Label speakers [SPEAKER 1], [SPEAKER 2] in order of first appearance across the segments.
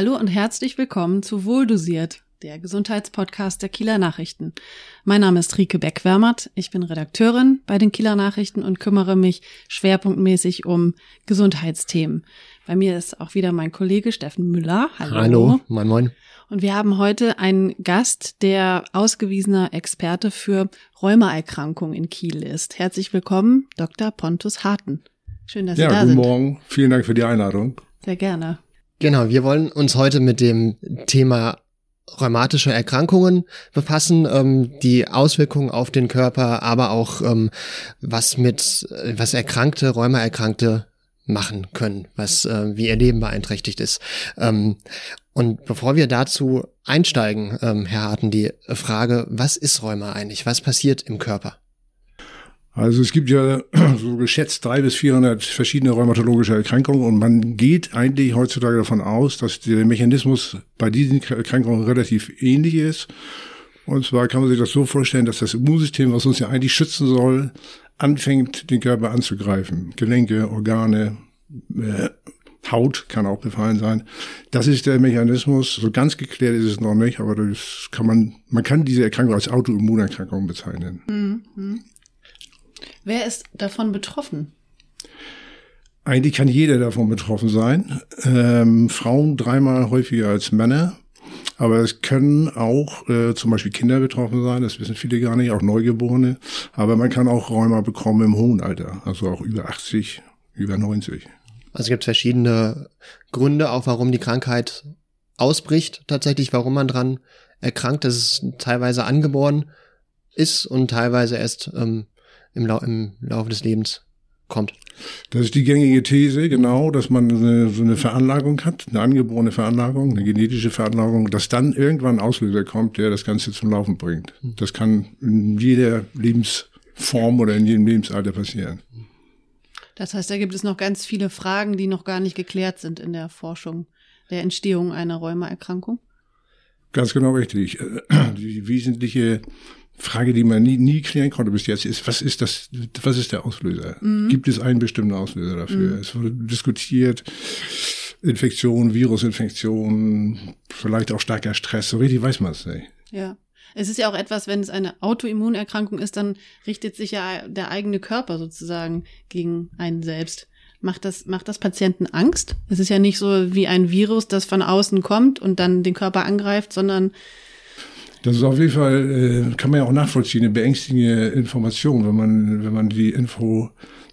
[SPEAKER 1] Hallo und herzlich willkommen zu Wohldosiert, der Gesundheitspodcast der Kieler Nachrichten. Mein Name ist Rike Beckwärmert, ich bin Redakteurin bei den Kieler Nachrichten und kümmere mich schwerpunktmäßig um Gesundheitsthemen. Bei mir ist auch wieder mein Kollege Steffen Müller.
[SPEAKER 2] Hallo. Hallo, moin moin.
[SPEAKER 1] Und wir haben heute einen Gast, der ausgewiesener Experte für Rheumaerkrankungen in Kiel ist. Herzlich willkommen, Dr. Pontus Harten.
[SPEAKER 3] Schön, dass ja, Sie da sind. Ja, guten Morgen. Vielen Dank für die Einladung.
[SPEAKER 1] Sehr gerne.
[SPEAKER 2] Genau, wir wollen uns heute mit dem Thema rheumatische Erkrankungen befassen, ähm, die Auswirkungen auf den Körper, aber auch ähm, was mit was erkrankte, Rheumaerkrankte machen können, was äh, wie ihr Leben beeinträchtigt ist. Ähm, und bevor wir dazu einsteigen, ähm, Herr Harten, die Frage, was ist Rheuma eigentlich? Was passiert im Körper?
[SPEAKER 3] Also es gibt ja so geschätzt drei bis vierhundert verschiedene rheumatologische Erkrankungen und man geht eigentlich heutzutage davon aus, dass der Mechanismus bei diesen Erkrankungen relativ ähnlich ist. Und zwar kann man sich das so vorstellen, dass das Immunsystem, was uns ja eigentlich schützen soll, anfängt, den Körper anzugreifen. Gelenke, Organe, äh, Haut kann auch befallen sein. Das ist der Mechanismus. So ganz geklärt ist es noch nicht, aber das kann man, man kann diese Erkrankung als Autoimmunerkrankung bezeichnen. Mhm.
[SPEAKER 1] Wer ist davon betroffen?
[SPEAKER 3] Eigentlich kann jeder davon betroffen sein. Ähm, Frauen dreimal häufiger als Männer. Aber es können auch äh, zum Beispiel Kinder betroffen sein, das wissen viele gar nicht, auch Neugeborene. Aber man kann auch Rheuma bekommen im hohen Alter, also auch über 80, über 90.
[SPEAKER 2] Also es gibt verschiedene Gründe auch, warum die Krankheit ausbricht, tatsächlich, warum man dran erkrankt, dass es teilweise angeboren ist und teilweise erst ähm, im, Lau im Laufe des Lebens kommt.
[SPEAKER 3] Das ist die gängige These, genau, dass man eine, so eine Veranlagung hat, eine angeborene Veranlagung, eine genetische Veranlagung, dass dann irgendwann ein Auslöser kommt, der das Ganze zum Laufen bringt. Das kann in jeder Lebensform oder in jedem Lebensalter passieren.
[SPEAKER 1] Das heißt, da gibt es noch ganz viele Fragen, die noch gar nicht geklärt sind in der Forschung der Entstehung einer Rheumaerkrankung.
[SPEAKER 3] Ganz genau richtig. Die wesentliche Frage, die man nie, nie klären konnte bis jetzt, ist, was ist das, was ist der Auslöser? Mhm. Gibt es einen bestimmten Auslöser dafür? Mhm. Es wurde diskutiert, Infektion, Virusinfektion, vielleicht auch starker Stress, so richtig weiß man es nicht.
[SPEAKER 1] Ja. Es ist ja auch etwas, wenn es eine Autoimmunerkrankung ist, dann richtet sich ja der eigene Körper sozusagen gegen einen selbst. Macht das, macht das Patienten Angst? Es ist ja nicht so wie ein Virus, das von außen kommt und dann den Körper angreift, sondern
[SPEAKER 3] das ist auf jeden Fall, äh, kann man ja auch nachvollziehen, eine beängstigende Information, wenn man, wenn man die Info,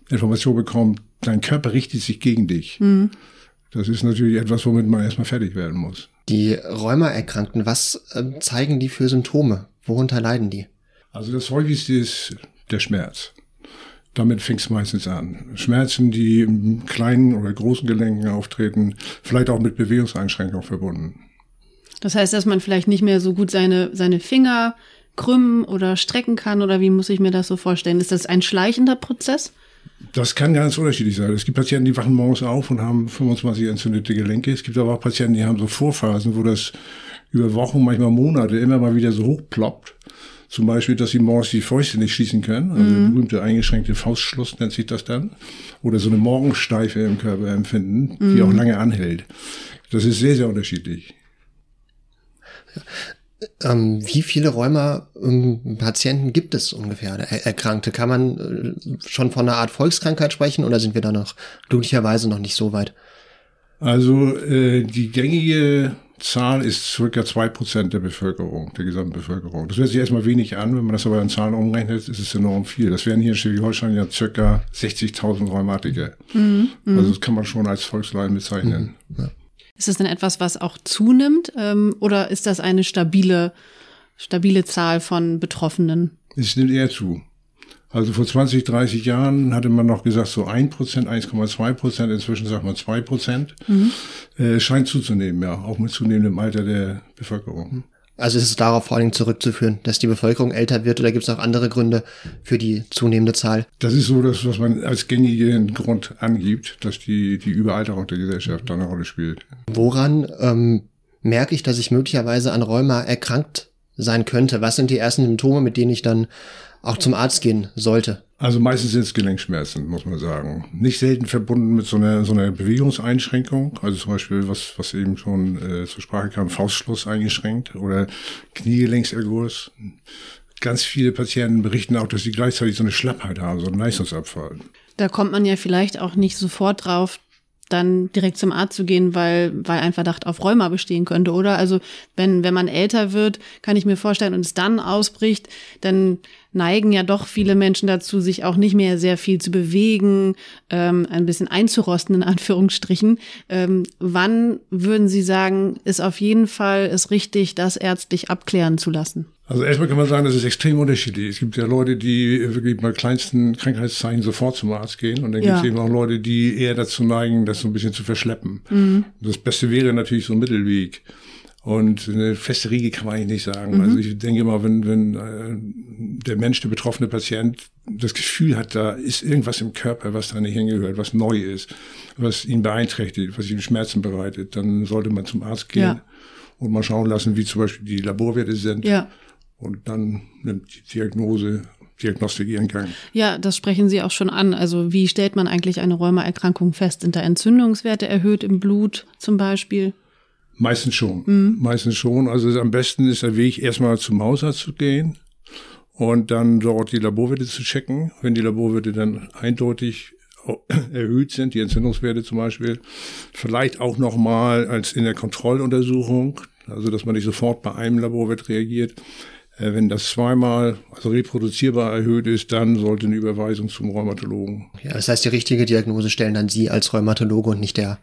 [SPEAKER 3] Information bekommt, dein Körper richtet sich gegen dich. Mhm. Das ist natürlich etwas, womit man erstmal fertig werden muss.
[SPEAKER 2] Die Rheumaerkrankten, was äh, zeigen die für Symptome? Worunter leiden die?
[SPEAKER 3] Also das häufigste ist der Schmerz. Damit fängt es meistens an. Schmerzen, die im kleinen oder großen Gelenken auftreten, vielleicht auch mit Bewegungseinschränkungen verbunden.
[SPEAKER 1] Das heißt, dass man vielleicht nicht mehr so gut seine, seine Finger krümmen oder strecken kann oder wie muss ich mir das so vorstellen? Ist das ein schleichender Prozess?
[SPEAKER 3] Das kann ganz unterschiedlich sein. Es gibt Patienten, die wachen morgens auf und haben 25 entzündete Gelenke. Es gibt aber auch Patienten, die haben so Vorphasen, wo das über Wochen, manchmal Monate immer mal wieder so hochploppt. Zum Beispiel, dass sie morgens die Fäuste nicht schließen können. Also mhm. berühmte eingeschränkte Faustschluss nennt sich das dann. Oder so eine Morgensteife im Körper empfinden, die mhm. auch lange anhält. Das ist sehr, sehr unterschiedlich.
[SPEAKER 2] Ähm, wie viele Rheuma-Patienten gibt es ungefähr, Erkrankte? Kann man äh, schon von einer Art Volkskrankheit sprechen oder sind wir da noch glücklicherweise noch nicht so weit?
[SPEAKER 3] Also äh, die gängige Zahl ist circa zwei Prozent der Bevölkerung, der gesamten Bevölkerung. Das hört sich erstmal wenig an, wenn man das aber in Zahlen umrechnet, ist es enorm viel. Das wären hier in Schleswig-Holstein ja circa 60.000 Rheumatiker. Mhm, also das kann man schon als Volksleiden bezeichnen. Mhm, ja.
[SPEAKER 1] Ist das denn etwas, was auch zunimmt ähm, oder ist das eine stabile, stabile Zahl von Betroffenen?
[SPEAKER 3] Es nimmt eher zu. Also vor 20, 30 Jahren hatte man noch gesagt so 1 Prozent, 1,2 Prozent, inzwischen sagt man 2 Prozent. Mhm. Äh, scheint zuzunehmen, ja, auch mit zunehmendem Alter der Bevölkerung.
[SPEAKER 2] Also ist es darauf vor allem zurückzuführen, dass die Bevölkerung älter wird oder gibt es auch andere Gründe für die zunehmende Zahl?
[SPEAKER 3] Das ist so das, was man als gängigen Grund angibt, dass die, die Überalterung der Gesellschaft da eine Rolle spielt.
[SPEAKER 2] Woran ähm, merke ich, dass ich möglicherweise an Rheuma erkrankt sein könnte? Was sind die ersten Symptome, mit denen ich dann auch zum Arzt gehen sollte?
[SPEAKER 3] Also meistens sind es Gelenkschmerzen, muss man sagen. Nicht selten verbunden mit so einer, so einer Bewegungseinschränkung. Also zum Beispiel, was, was eben schon äh, zur Sprache kam, Faustschluss eingeschränkt oder Kniegelenkserguss. Ganz viele Patienten berichten auch, dass sie gleichzeitig so eine Schlappheit haben, so einen Leistungsabfall.
[SPEAKER 1] Da kommt man ja vielleicht auch nicht sofort drauf, dann direkt zum Arzt zu gehen, weil, weil ein Verdacht auf Rheuma bestehen könnte, oder? Also wenn, wenn man älter wird, kann ich mir vorstellen und es dann ausbricht, dann neigen ja doch viele Menschen dazu, sich auch nicht mehr sehr viel zu bewegen, ähm, ein bisschen einzurosten, in Anführungsstrichen. Ähm, wann würden Sie sagen, ist auf jeden Fall es richtig, das ärztlich abklären zu lassen?
[SPEAKER 3] Also erstmal kann man sagen, das ist extrem unterschiedlich. Es gibt ja Leute, die wirklich bei kleinsten Krankheitszeichen sofort zum Arzt gehen und dann ja. gibt es eben auch Leute, die eher dazu neigen, das so ein bisschen zu verschleppen. Mhm. Das Beste wäre natürlich so ein Mittelweg. Und eine feste Riege kann man eigentlich nicht sagen. Mhm. Also ich denke mal, wenn, wenn äh, der Mensch, der betroffene Patient, das Gefühl hat, da ist irgendwas im Körper, was da nicht hingehört, was neu ist, was ihn beeinträchtigt, was ihm Schmerzen bereitet, dann sollte man zum Arzt gehen ja. und mal schauen lassen, wie zum Beispiel die Laborwerte sind. Ja und dann nimmt die Diagnose Diagnostik ihren Gang.
[SPEAKER 1] Ja, das sprechen Sie auch schon an. Also wie stellt man eigentlich eine Rheumaerkrankung fest? Sind da Entzündungswerte erhöht im Blut zum Beispiel?
[SPEAKER 3] Meistens schon. Mhm. Meistens schon. Also am besten ist der Weg, erstmal zum Hausarzt zu gehen und dann dort die Laborwerte zu checken. Wenn die Laborwerte dann eindeutig erhöht sind, die Entzündungswerte zum Beispiel, vielleicht auch nochmal als in der Kontrolluntersuchung, also dass man nicht sofort bei einem Laborwert reagiert, äh, wenn das zweimal, also reproduzierbar erhöht ist, dann sollte eine Überweisung zum Rheumatologen.
[SPEAKER 2] Ja, das heißt, die richtige Diagnose stellen dann Sie als Rheumatologe und nicht der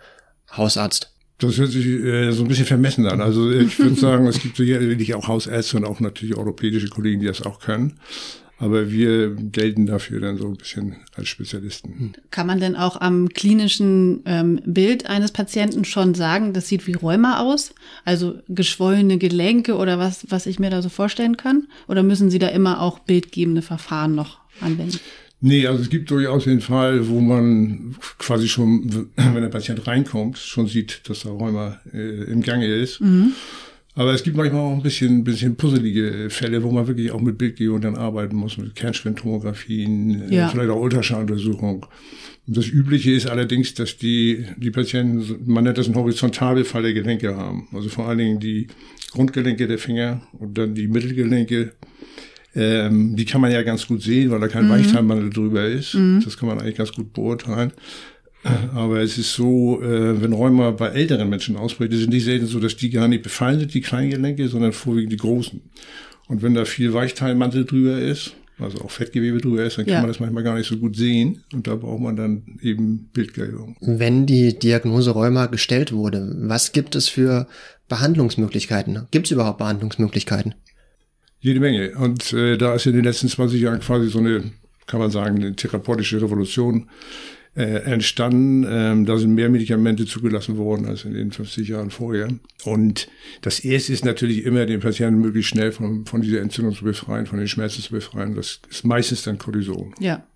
[SPEAKER 2] Hausarzt.
[SPEAKER 3] Das hört sich äh, so ein bisschen vermessen an. Also ich würde sagen, es gibt sicherlich auch Hausärzte und auch natürlich europäische Kollegen, die das auch können. Aber wir gelten dafür dann so ein bisschen als Spezialisten.
[SPEAKER 1] Kann man denn auch am klinischen ähm, Bild eines Patienten schon sagen, das sieht wie Rheuma aus? Also geschwollene Gelenke oder was, was ich mir da so vorstellen kann? Oder müssen Sie da immer auch bildgebende Verfahren noch anwenden?
[SPEAKER 3] Nee, also es gibt durchaus den Fall, wo man quasi schon, wenn der Patient reinkommt, schon sieht, dass da Rheuma äh, im Gange ist. Mhm. Aber es gibt manchmal auch ein bisschen, ein bisschen puzzelige Fälle, wo man wirklich auch mit Bildgebung dann arbeiten muss, mit Kernspintomographien, äh, ja. vielleicht auch Ultraschalluntersuchung. Das Übliche ist allerdings, dass die, die Patienten, man nennt das einen Horizontalbefall der Gelenke haben. Also vor allen Dingen die Grundgelenke der Finger und dann die Mittelgelenke. Ähm, die kann man ja ganz gut sehen, weil da kein mhm. Weichteilmandel drüber ist. Mhm. Das kann man eigentlich ganz gut beurteilen. Aber es ist so, äh, wenn Rheuma bei älteren Menschen ausbricht, ist es nicht selten so, dass die gar nicht befallen sind, die kleinen Gelenke, sondern vorwiegend die großen. Und wenn da viel Weichteilmantel drüber ist, also auch Fettgewebe drüber ist, dann kann ja. man das manchmal gar nicht so gut sehen. Und da braucht man dann eben Bildgebung.
[SPEAKER 2] Wenn die Diagnose Rheuma gestellt wurde, was gibt es für Behandlungsmöglichkeiten? Gibt es überhaupt Behandlungsmöglichkeiten?
[SPEAKER 3] Jede Menge. Und äh, da ist in den letzten 20 Jahren quasi so eine, kann man sagen, eine therapeutische Revolution äh, entstanden. Ähm, da sind mehr Medikamente zugelassen worden als in den 50 Jahren vorher. Und das erste ist natürlich immer, den Patienten möglichst schnell von, von dieser Entzündung zu befreien, von den Schmerzen zu befreien. Das ist meistens dann Cortison.
[SPEAKER 1] Ja.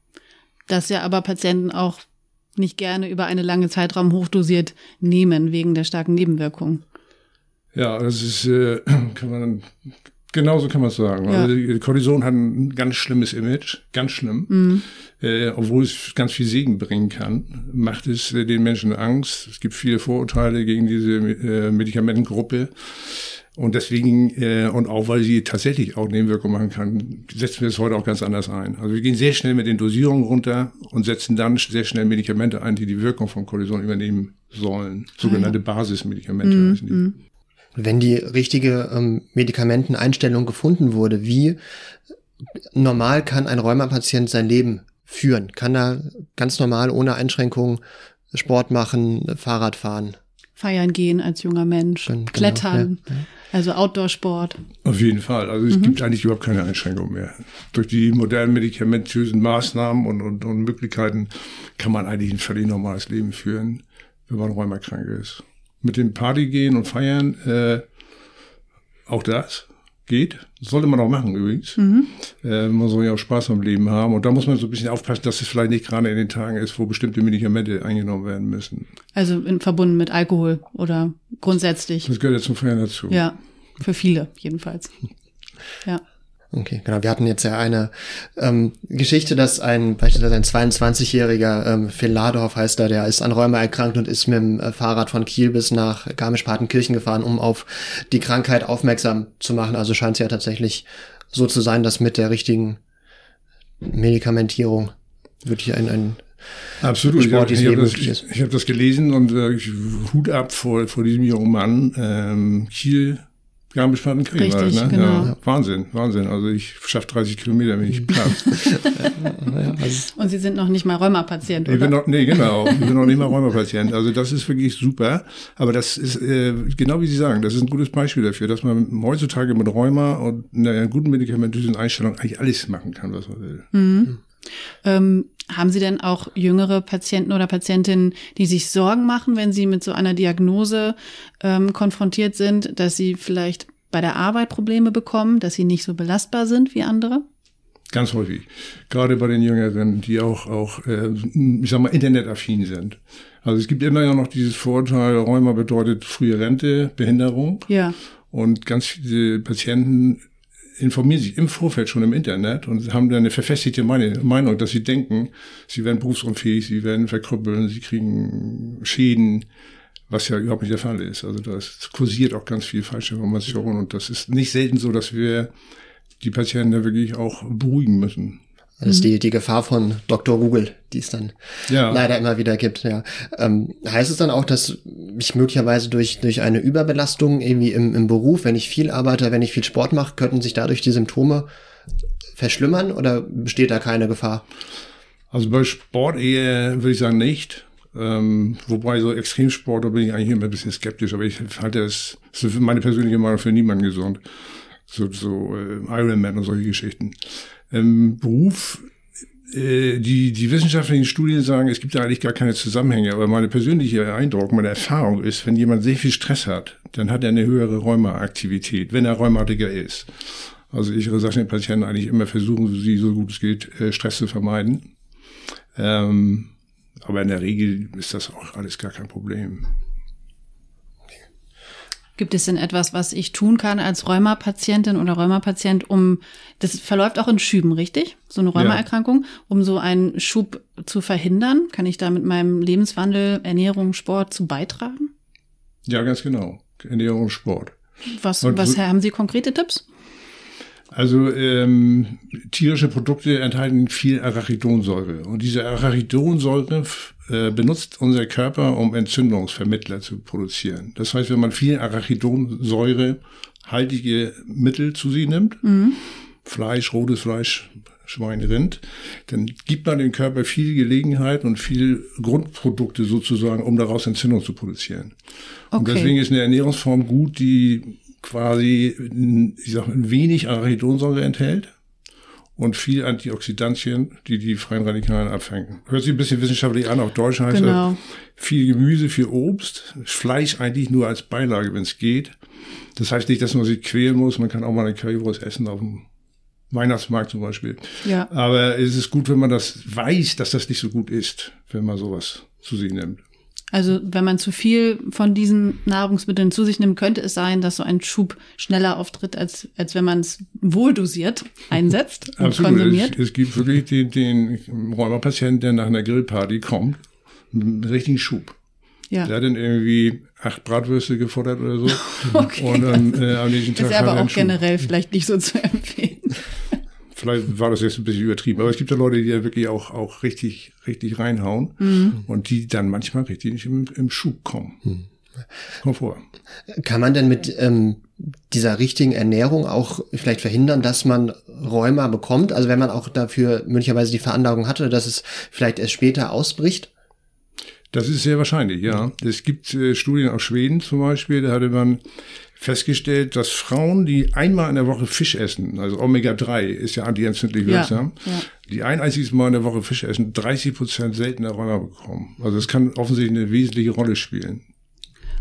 [SPEAKER 1] Das ja aber Patienten auch nicht gerne über einen langen Zeitraum hochdosiert nehmen, wegen der starken Nebenwirkungen.
[SPEAKER 3] Ja, das ist, äh, kann man Genauso kann man es sagen. Ja. Also Cortison hat ein ganz schlimmes Image, ganz schlimm. Mhm. Äh, obwohl es ganz viel Segen bringen kann, macht es äh, den Menschen Angst. Es gibt viele Vorurteile gegen diese äh, Medikamentengruppe. Und deswegen, äh, und auch weil sie tatsächlich auch Nebenwirkungen machen kann, setzen wir es heute auch ganz anders ein. Also wir gehen sehr schnell mit den Dosierungen runter und setzen dann sehr schnell Medikamente ein, die die Wirkung von Cortison übernehmen sollen. Sogenannte ah, ja. Basismedikamente mhm. heißen die.
[SPEAKER 2] Wenn die richtige ähm, Medikamenteneinstellung gefunden wurde, wie normal kann ein Rheumapatient sein Leben führen? Kann er ganz normal ohne Einschränkungen Sport machen, Fahrrad fahren?
[SPEAKER 1] Feiern gehen als junger Mensch, genau, klettern, ja, ja. also Outdoor-Sport.
[SPEAKER 3] Auf jeden Fall. Also es mhm. gibt eigentlich überhaupt keine Einschränkungen mehr. Durch die modernen medikamentösen Maßnahmen und, und, und Möglichkeiten kann man eigentlich ein völlig normales Leben führen, wenn man rheumakrank ist mit dem Party gehen und feiern, äh, auch das geht. Das sollte man auch machen übrigens. Mhm. Äh, man soll ja auch Spaß am Leben haben. Und da muss man so ein bisschen aufpassen, dass es vielleicht nicht gerade in den Tagen ist, wo bestimmte Medikamente eingenommen werden müssen.
[SPEAKER 1] Also in, verbunden mit Alkohol oder grundsätzlich.
[SPEAKER 3] Das gehört ja zum Feiern dazu.
[SPEAKER 1] Ja, für viele jedenfalls. Ja.
[SPEAKER 2] Okay, genau. Wir hatten jetzt ja eine ähm, Geschichte, dass ein beispielsweise ein 22-jähriger ähm, Phil Ladorf heißt er, der ist an Rheuma erkrankt und ist mit dem äh, Fahrrad von Kiel bis nach Garmisch-Partenkirchen gefahren, um auf die Krankheit aufmerksam zu machen. Also scheint es ja tatsächlich so zu sein, dass mit der richtigen Medikamentierung wirklich ein, ein
[SPEAKER 3] Absolut. Ich habe hab das, ich hab das gelesen und äh, Hut ab vor, vor diesem jungen Mann. Ähm, Kiel Garmisch-Partenkirchen kriegen
[SPEAKER 1] Richtig, halt, ne? genau.
[SPEAKER 3] Ja, Wahnsinn, Wahnsinn. Also ich schaffe 30 Kilometer, bin ich platt.
[SPEAKER 1] Und Sie sind noch nicht mal Rheumapatient,
[SPEAKER 3] oder? Ich bin noch, nee, genau. Ich bin noch nicht mal Rheumapatient. Also das ist wirklich super. Aber das ist, äh, genau wie Sie sagen, das ist ein gutes Beispiel dafür, dass man heutzutage mit Rheuma und einer guten medikamentösen Einstellung eigentlich alles machen kann, was man will.
[SPEAKER 1] Mhm. Ähm, haben Sie denn auch jüngere Patienten oder Patientinnen, die sich Sorgen machen, wenn sie mit so einer Diagnose ähm, konfrontiert sind, dass sie vielleicht bei der Arbeit Probleme bekommen, dass sie nicht so belastbar sind wie andere?
[SPEAKER 3] Ganz häufig. Gerade bei den Jüngeren, die auch, auch äh, ich sag mal, internetaffin sind. Also es gibt immer ja noch dieses Vorurteil, Rheuma bedeutet frühe Rente, Behinderung.
[SPEAKER 1] Ja.
[SPEAKER 3] Und ganz viele Patienten informieren sich im Vorfeld schon im Internet und haben dann eine verfestigte Meinung, dass sie denken, sie werden berufsunfähig, sie werden verkrüppeln, sie kriegen Schäden, was ja überhaupt nicht der Fall ist. Also das kursiert auch ganz viel falsche Information und das ist nicht selten so, dass wir die Patienten da wirklich auch beruhigen müssen.
[SPEAKER 2] Das ist die, mhm. die Gefahr von Dr. Google, die es dann ja. leider immer wieder gibt. Ja. Ähm, heißt es dann auch, dass ich möglicherweise durch, durch eine Überbelastung irgendwie im, im Beruf, wenn ich viel arbeite, wenn ich viel Sport mache, könnten sich dadurch die Symptome verschlimmern oder besteht da keine Gefahr?
[SPEAKER 3] Also bei Sport eher würde ich sagen nicht. Ähm, wobei so Extremsport, da bin ich eigentlich immer ein bisschen skeptisch, aber ich halte es, das ist meine persönliche Meinung für niemanden gesund. So, so äh, Ironman und solche Geschichten ähm, Beruf äh, die, die wissenschaftlichen Studien sagen, es gibt da eigentlich gar keine Zusammenhänge, aber meine persönliche Eindruck, meine Erfahrung ist, wenn jemand sehr viel Stress hat, dann hat er eine höhere Rheumaaktivität, wenn er Rheumatiker ist. Also ich sage den Patienten eigentlich immer versuchen, sie so gut es geht, äh, Stress zu vermeiden. Ähm, aber in der Regel ist das auch alles gar kein Problem.
[SPEAKER 1] Gibt es denn etwas, was ich tun kann als Rheumapatientin oder Rheumapatient, um, das verläuft auch in Schüben, richtig? So eine Rheumaerkrankung, ja. um so einen Schub zu verhindern? Kann ich da mit meinem Lebenswandel, Ernährung, Sport zu beitragen?
[SPEAKER 3] Ja, ganz genau. Ernährung, Sport.
[SPEAKER 1] Was, was haben Sie konkrete Tipps?
[SPEAKER 3] Also ähm, tierische Produkte enthalten viel Arachidonsäure und diese Arachidonsäure äh, benutzt unser Körper, um Entzündungsvermittler zu produzieren. Das heißt, wenn man viel Arachidonsäure haltige Mittel zu sich nimmt, mhm. Fleisch, rotes Fleisch, Schwein, Rind, dann gibt man dem Körper viel Gelegenheit und viel Grundprodukte sozusagen, um daraus Entzündung zu produzieren. Okay. Und deswegen ist eine Ernährungsform gut, die quasi, ich sag, ein wenig Arachidonsäure enthält und viel Antioxidantien, die die freien Radikalen abfangen. Hört sich ein bisschen wissenschaftlich an, auf Deutsch heißt genau. viel Gemüse, viel Obst, Fleisch eigentlich nur als Beilage, wenn es geht. Das heißt nicht, dass man sich quälen muss, man kann auch mal eine Currywurst essen auf dem Weihnachtsmarkt zum Beispiel.
[SPEAKER 1] Ja.
[SPEAKER 3] Aber es ist gut, wenn man das weiß, dass das nicht so gut ist, wenn man sowas zu sich nimmt.
[SPEAKER 1] Also wenn man zu viel von diesen Nahrungsmitteln zu sich nimmt, könnte es sein, dass so ein Schub schneller auftritt, als, als wenn man es wohldosiert einsetzt und Absolut. konsumiert.
[SPEAKER 3] Es, es gibt wirklich den, den Rheumapatienten, der nach einer Grillparty kommt, einen richtigen Schub. Ja. Der hat dann irgendwie acht Bratwürste gefordert oder so.
[SPEAKER 1] okay. Und dann äh, am nächsten Tag. Ist aber auch generell vielleicht nicht so zu empfehlen.
[SPEAKER 3] Vielleicht war das jetzt ein bisschen übertrieben, aber es gibt ja Leute, die ja wirklich auch, auch richtig, richtig reinhauen mhm. und die dann manchmal richtig im, im Schub kommen. Mhm. Komm vor.
[SPEAKER 2] Kann man denn mit ähm, dieser richtigen Ernährung auch vielleicht verhindern, dass man Rheuma bekommt? Also wenn man auch dafür möglicherweise die Veranlagung hatte, dass es vielleicht erst später ausbricht?
[SPEAKER 3] Das ist sehr wahrscheinlich, ja. Es gibt äh, Studien aus Schweden zum Beispiel, da hatte man festgestellt, dass Frauen, die einmal in der Woche Fisch essen, also Omega-3 ist ja antientzündlich wirksam, ja, ja. die ein einziges Mal in der Woche Fisch essen, 30 Prozent seltener Rheuma bekommen. Also es kann offensichtlich eine wesentliche Rolle spielen.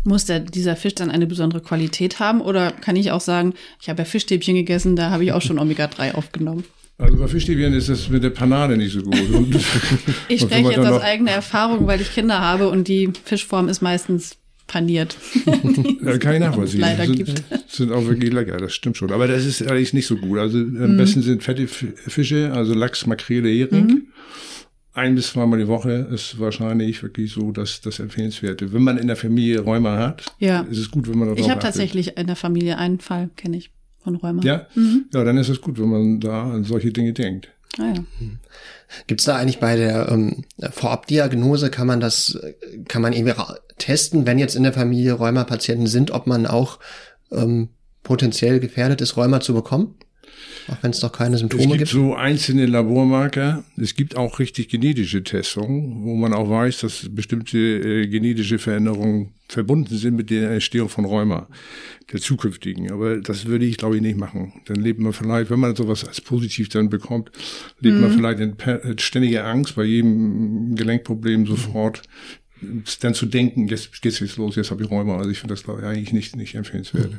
[SPEAKER 1] Muss der, dieser Fisch dann eine besondere Qualität haben oder kann ich auch sagen, ich habe ja Fischstäbchen gegessen, da habe ich auch schon Omega-3 aufgenommen?
[SPEAKER 3] Also bei Fischstäbchen ist das mit der Panade nicht so gut.
[SPEAKER 1] ich spreche jetzt aus eigener Erfahrung, weil ich Kinder habe und die Fischform ist meistens paniert.
[SPEAKER 3] ja, kann ich nachvollziehen.
[SPEAKER 1] Leider
[SPEAKER 3] sind,
[SPEAKER 1] gibt.
[SPEAKER 3] sind auch wirklich lecker, das stimmt schon. Aber das ist eigentlich nicht so gut. Also am
[SPEAKER 1] Mhm.
[SPEAKER 3] besten sind fette Fische, also Lachs, Makrele, Hering.
[SPEAKER 1] Mhm.
[SPEAKER 3] Ein bis zweimal die Woche ist wahrscheinlich wirklich so das, das Empfehlenswerte. Wenn man in der Familie Rheuma hat,
[SPEAKER 1] Ja.
[SPEAKER 3] ist es gut, wenn man darauf
[SPEAKER 1] Ich habe tatsächlich in der Familie einen Fall, kenne ich, von Rheuma.
[SPEAKER 3] Ja?
[SPEAKER 1] Mhm.
[SPEAKER 3] ja, dann ist es gut, wenn man da an solche Dinge denkt.
[SPEAKER 1] Ah, ja.
[SPEAKER 2] Gibt's da eigentlich bei der ähm, Vorabdiagnose, kann man das, kann man irgendwie testen, wenn jetzt in der Familie Rheuma-Patienten sind, ob man auch ähm, potenziell gefährdet ist, Rheuma zu bekommen? Auch wenn es doch keine
[SPEAKER 3] Es
[SPEAKER 2] Symptome
[SPEAKER 3] gibt
[SPEAKER 2] gibt?
[SPEAKER 3] so einzelne Labormarker. Es gibt auch richtig genetische Testungen, wo man auch weiß, dass bestimmte äh, genetische Veränderungen verbunden sind mit der Entstehung von Rheuma, der zukünftigen. Aber das würde ich, glaube ich, nicht machen. Dann lebt man vielleicht, wenn man sowas als positiv dann bekommt, lebt man vielleicht in äh, ständiger Angst bei jedem Gelenkproblem sofort. Dann zu denken, jetzt geht's jetzt los, jetzt habe ich Rheuma. Also ich finde das glaube ich, eigentlich nicht, nicht empfehlenswert.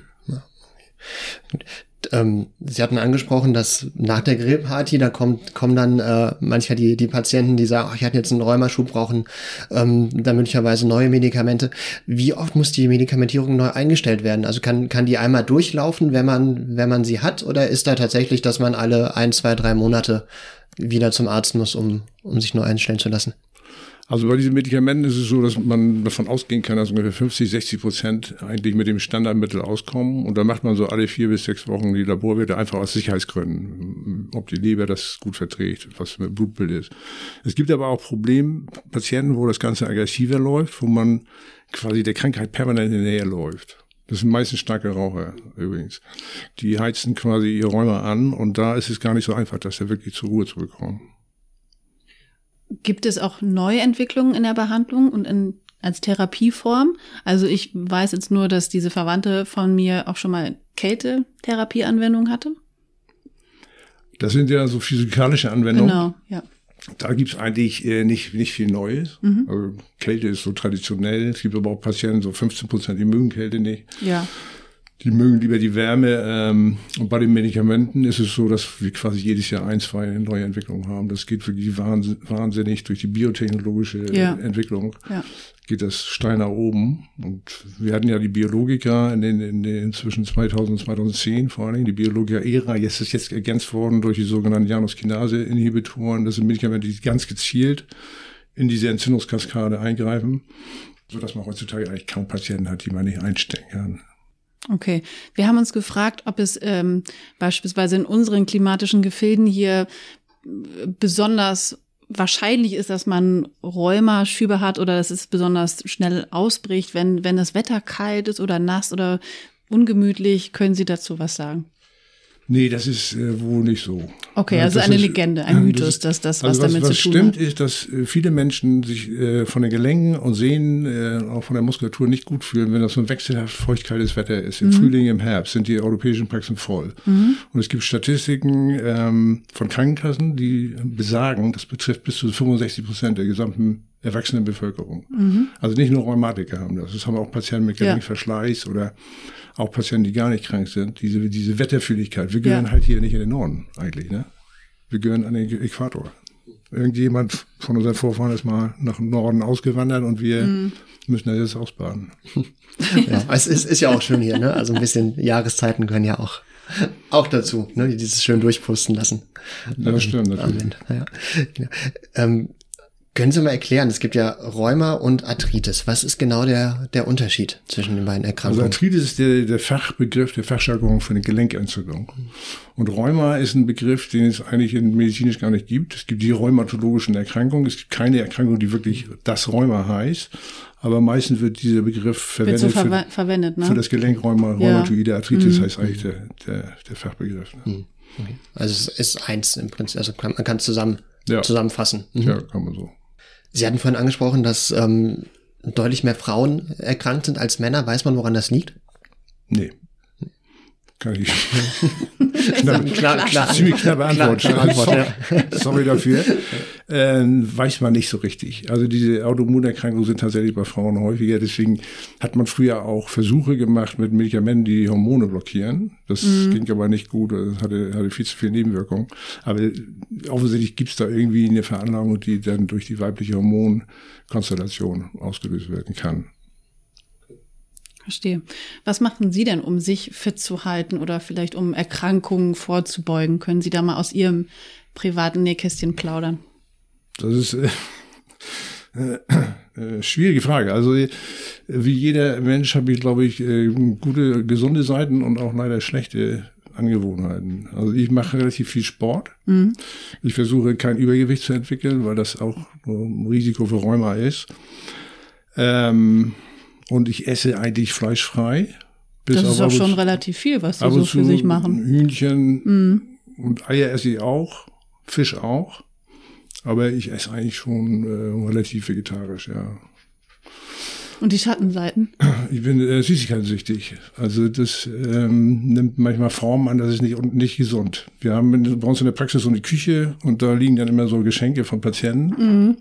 [SPEAKER 2] Ähm, Sie hatten angesprochen, dass nach der Grillparty, da kommt, kommen dann äh, manchmal die, die Patienten, die sagen, ach, ich hatte jetzt einen Rheumaschub, brauchen ähm, dann möglicherweise neue Medikamente. Wie oft muss die Medikamentierung neu eingestellt werden? Also kann, kann die einmal durchlaufen, wenn man, wenn man sie hat? Oder ist da tatsächlich, dass man alle ein, zwei, drei Monate wieder zum Arzt muss, um, um sich neu einstellen zu lassen?
[SPEAKER 3] Also bei diesen Medikamenten ist es so, dass man davon ausgehen kann, dass ungefähr 50, 60 Prozent eigentlich mit dem Standardmittel auskommen. Und dann macht man so alle vier bis sechs Wochen die Laborwerte einfach aus Sicherheitsgründen, ob die Leber das gut verträgt, was mit Blutbild ist. Es gibt aber auch Problempatienten, wo das Ganze aggressiver läuft, wo man quasi der Krankheit permanent in der Nähe läuft. Das sind meistens starke Raucher übrigens. Die heizen quasi ihr Räumer an und da ist es gar nicht so einfach, das ja wirklich zur Ruhe zu bekommen.
[SPEAKER 1] Gibt es auch Neuentwicklungen in der Behandlung und in, als Therapieform? Also ich weiß jetzt nur, dass diese Verwandte von mir auch schon mal Kältetherapieanwendung hatte.
[SPEAKER 3] Das sind ja so physikalische Anwendungen.
[SPEAKER 1] Genau, ja.
[SPEAKER 3] Da gibt's eigentlich äh, nicht, nicht viel Neues. Also Kälte ist so traditionell. Es gibt aber auch Patienten, so 15 Prozent, die mögen Kälte nicht.
[SPEAKER 1] Ja.
[SPEAKER 3] Die mögen lieber die Wärme. Ähm, und bei den Medikamenten ist es so, dass wir quasi jedes Jahr ein, zwei neue Entwicklungen haben. Das geht wirklich wahnsinn, wahnsinnig durch die biotechnologische
[SPEAKER 1] Ja.
[SPEAKER 3] Entwicklung.
[SPEAKER 1] Ja.
[SPEAKER 3] Geht das steil nach oben. Und wir hatten ja die Biologiker in den, in den zwischen 2000 und 2010 vor allen Dingen, die Biologiker-Ära. Jetzt ist jetzt ergänzt worden durch die sogenannten Janus-Kinase-Inhibitoren. Das sind Medikamente, die ganz gezielt in diese Entzündungskaskade eingreifen, sodass man heutzutage eigentlich kaum Patienten hat, die man nicht einstecken kann.
[SPEAKER 1] Okay. Wir haben uns gefragt, ob es ähm, beispielsweise in unseren klimatischen Gefilden hier äh, besonders wahrscheinlich ist, dass man Rheumaschübe hat oder dass es besonders schnell ausbricht, wenn, wenn das Wetter kalt ist oder nass oder ungemütlich. Können Sie dazu was sagen?
[SPEAKER 3] Nee, das ist äh, wohl nicht so.
[SPEAKER 1] Okay,
[SPEAKER 3] Ja,
[SPEAKER 1] also
[SPEAKER 3] das
[SPEAKER 1] eine
[SPEAKER 3] ist-
[SPEAKER 1] Legende, ein Mythos, dass das was
[SPEAKER 3] also
[SPEAKER 1] damit
[SPEAKER 3] was
[SPEAKER 1] zu tun
[SPEAKER 3] stimmt,
[SPEAKER 1] hat.
[SPEAKER 3] ist, dass äh, viele Menschen sich äh, von den Gelenken und Sehnen, äh, auch von der Muskulatur nicht gut fühlen, wenn das so ein wechselhaft feuchtkaltes Wetter ist. Im Frühling, im Herbst sind die europäischen Praxen voll. Und es gibt Statistiken ähm, von Krankenkassen, die besagen, das betrifft bis zu 65 Prozent der gesamten erwachsenen Bevölkerung. Also nicht nur Rheumatiker haben das. Das haben auch Patienten mit
[SPEAKER 1] Ja.
[SPEAKER 3] Gelenkverschleiß oder auch Patienten, die gar nicht krank sind. Diese, diese Wetterfühligkeit. Wir gehören
[SPEAKER 1] Ja.
[SPEAKER 3] halt hier nicht in den Norden eigentlich, ne? Wir gehören an den Äquator. Irgendjemand von unseren Vorfahren ist mal nach Norden ausgewandert und wir
[SPEAKER 1] Mhm.
[SPEAKER 3] müssen da jetzt ausbaden.
[SPEAKER 2] Ja, es ist, ist ja auch schön hier, ne? Also ein bisschen Jahreszeiten können ja auch, auch dazu, ne? Die dieses schön durchpusten lassen.
[SPEAKER 3] Ja, das stimmt natürlich.
[SPEAKER 2] Ja. Genau. Ähm, können Sie mal erklären, es gibt ja Rheuma und Arthritis. Was ist genau der, der Unterschied zwischen den beiden
[SPEAKER 3] Also
[SPEAKER 2] Erkrankungen?
[SPEAKER 3] Arthritis ist der, der Fachbegriff, der Fachjargon für eine Gelenkentzündung. Und Rheuma ist ein Begriff, den es eigentlich in medizinisch gar nicht gibt. Es gibt die rheumatologischen Erkrankungen. Es gibt keine Erkrankung, die wirklich das Rheuma heißt. Aber meistens wird dieser Begriff
[SPEAKER 1] Wird so
[SPEAKER 3] verwendet
[SPEAKER 1] verwe
[SPEAKER 3] für,
[SPEAKER 1] verwendet, ne?
[SPEAKER 3] für das Gelenkrheuma,
[SPEAKER 1] Ja.
[SPEAKER 3] rheumatoide Arthritis heißt eigentlich der, der, der Fachbegriff. Ne?
[SPEAKER 2] Also es ist eins im Prinzip, also man kann es zusammen,
[SPEAKER 3] Ja.
[SPEAKER 2] zusammenfassen. Mhm.
[SPEAKER 3] Ja, kann man so.
[SPEAKER 2] Sie hatten vorhin angesprochen, dass ähm, deutlich mehr Frauen erkrankt sind als Männer. Weiß man, woran das liegt?
[SPEAKER 3] Nee. Kann ich.
[SPEAKER 2] Klar, klar, klar.
[SPEAKER 3] Ziemlich knappe Antwort.
[SPEAKER 2] Klar, Antwort,
[SPEAKER 3] sorry, sorry dafür. Ähm, weiß man nicht so richtig. Also diese Autoimmunerkrankungen sind tatsächlich bei Frauen häufiger. Deswegen hat man früher auch Versuche gemacht mit Medikamenten, die die Hormone blockieren. Das ging aber nicht gut. Das hatte, hatte viel zu viel Nebenwirkungen. Aber offensichtlich gibt es da irgendwie eine Veranlagung, die dann durch die weibliche Hormonkonstellation ausgelöst werden kann.
[SPEAKER 1] Verstehe. Was machen Sie denn, um sich fit zu halten oder vielleicht um Erkrankungen vorzubeugen? Können Sie da mal aus Ihrem privaten Nähkästchen plaudern?
[SPEAKER 3] Das ist äh, äh, äh, schwierige Frage. Also äh, wie jeder Mensch habe ich, glaube ich, äh, gute, gesunde Seiten und auch leider schlechte Angewohnheiten. Also ich mache relativ viel Sport. Mhm. Ich versuche kein Übergewicht zu entwickeln, weil das auch ein Risiko für Rheuma ist. Ähm, und ich esse eigentlich fleischfrei.
[SPEAKER 1] das ist auch schon relativ viel, was Sie so für sich machen.
[SPEAKER 3] Hühnchen mhm. und Eier esse ich auch, Fisch auch. Aber ich esse eigentlich schon äh, relativ vegetarisch, ja.
[SPEAKER 1] Und die Schattenseiten?
[SPEAKER 3] Ich bin äh, süßigkeitssüchtig. Also das ähm, nimmt manchmal Form an, das ist nicht, nicht gesund. Wir haben bei uns in der Praxis so eine Küche und da liegen dann immer so Geschenke von Patienten. Mhm.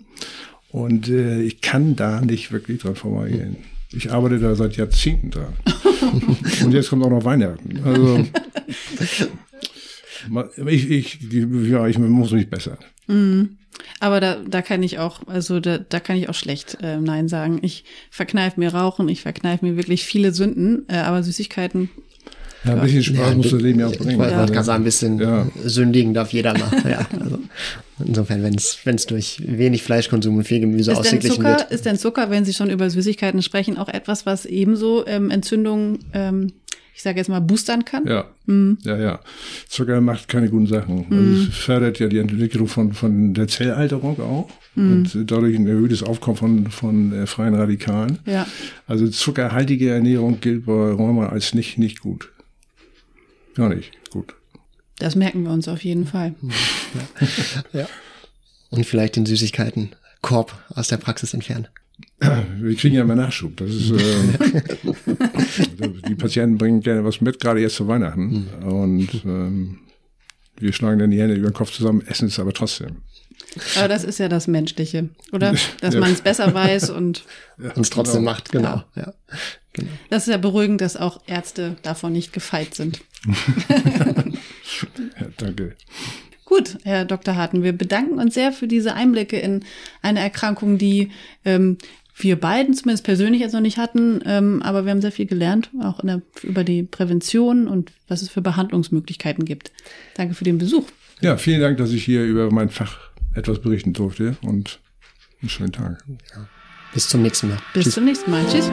[SPEAKER 3] Und äh, ich kann da nicht wirklich dran vorbeigehen. Ich arbeite da seit Jahrzehnten dran. und jetzt kommt auch noch Weihnachten. Also ich, ich, ja, ich muss mich besser.
[SPEAKER 1] Mhm. Aber da, da kann ich auch, also da, da kann ich auch schlecht äh, Nein sagen. Ich verkneif mir Rauchen, ich verkneif mir wirklich viele Sünden, äh, aber Süßigkeiten.
[SPEAKER 3] Ja, ein bisschen Spaß ja, muss das Leben ja auch bringen. Ich
[SPEAKER 2] wollte ja. gerade sagen, ein bisschen ja. sündigen darf jeder mal. ja, also insofern, wenn es wenn es durch wenig Fleischkonsum und viel Gemüse ausgeglichen wird.
[SPEAKER 1] Ist denn Zucker, wenn Sie schon über Süßigkeiten sprechen, auch etwas, was ebenso ähm, Entzündungen ähm, ich sage jetzt mal, boostern kann.
[SPEAKER 3] Ja, mhm. ja, ja. Zucker macht keine guten Sachen. Mhm. Also es fördert ja die Entwicklung von, von der Zellalterung auch mhm. und dadurch ein erhöhtes Aufkommen von, von äh, freien Radikalen.
[SPEAKER 1] Ja.
[SPEAKER 3] Also zuckerhaltige Ernährung gilt bei Rheuma als nicht, nicht gut. Gar nicht gut.
[SPEAKER 1] Das merken wir uns auf jeden Fall.
[SPEAKER 2] ja. ja. Und vielleicht den Süßigkeiten Korb aus der Praxis entfernen.
[SPEAKER 3] Wir kriegen ja immer Nachschub. Das ist, äh, die Patienten bringen gerne was mit, gerade jetzt zu Weihnachten. Und ähm, wir schlagen dann die Hände über den Kopf zusammen, essen es aber trotzdem.
[SPEAKER 1] Aber das ist ja das Menschliche, oder? Dass ja. man es besser weiß und
[SPEAKER 2] ja, es trotzdem genau. macht, genau. Ja. ja.
[SPEAKER 1] genau. Das ist ja beruhigend, dass auch Ärzte davon nicht gefeit sind.
[SPEAKER 3] Ja, danke.
[SPEAKER 1] Gut, Herr Dr. Harten, wir bedanken uns sehr für diese Einblicke in eine Erkrankung, die ähm, wir beiden zumindest persönlich jetzt noch nicht hatten, ähm, aber wir haben sehr viel gelernt, auch der, über die Prävention und was es für Behandlungsmöglichkeiten gibt. Danke für den Besuch.
[SPEAKER 3] Ja, vielen Dank, dass ich hier über mein Fach etwas berichten durfte und einen schönen Tag. Ja.
[SPEAKER 2] Bis zum nächsten Mal.
[SPEAKER 1] Bis Tschüss. zum nächsten Mal. Tschüss.